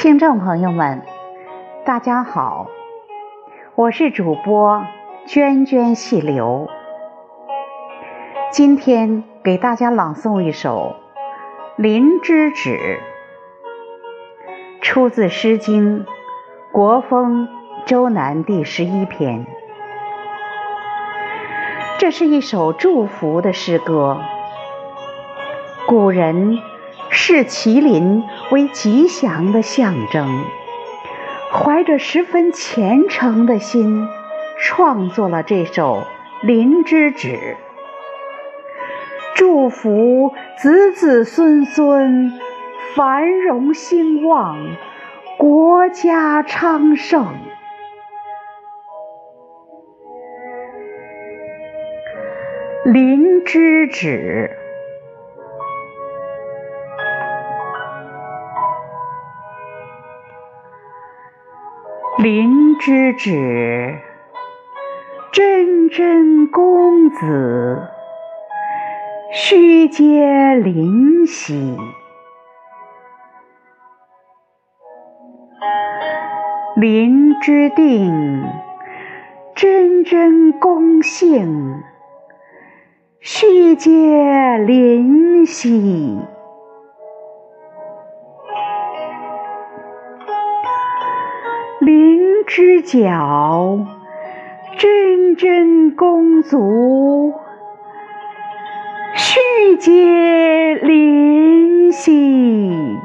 听众朋友们，大家好，我是主播涓涓细流。今天给大家朗诵一首《林之止》，出自《诗经·国风·周南》第十一篇。这是一首祝福的诗歌，古人。视麒麟为吉祥的象征，怀着十分虔诚的心，创作了这首《林之止》，祝福子子孙孙繁荣兴旺，国家昌盛。《林之止》林之止，真真公子，须嗟灵犀。林之定，真真公性，须嗟灵兮。之脚，真真公足，须接灵犀。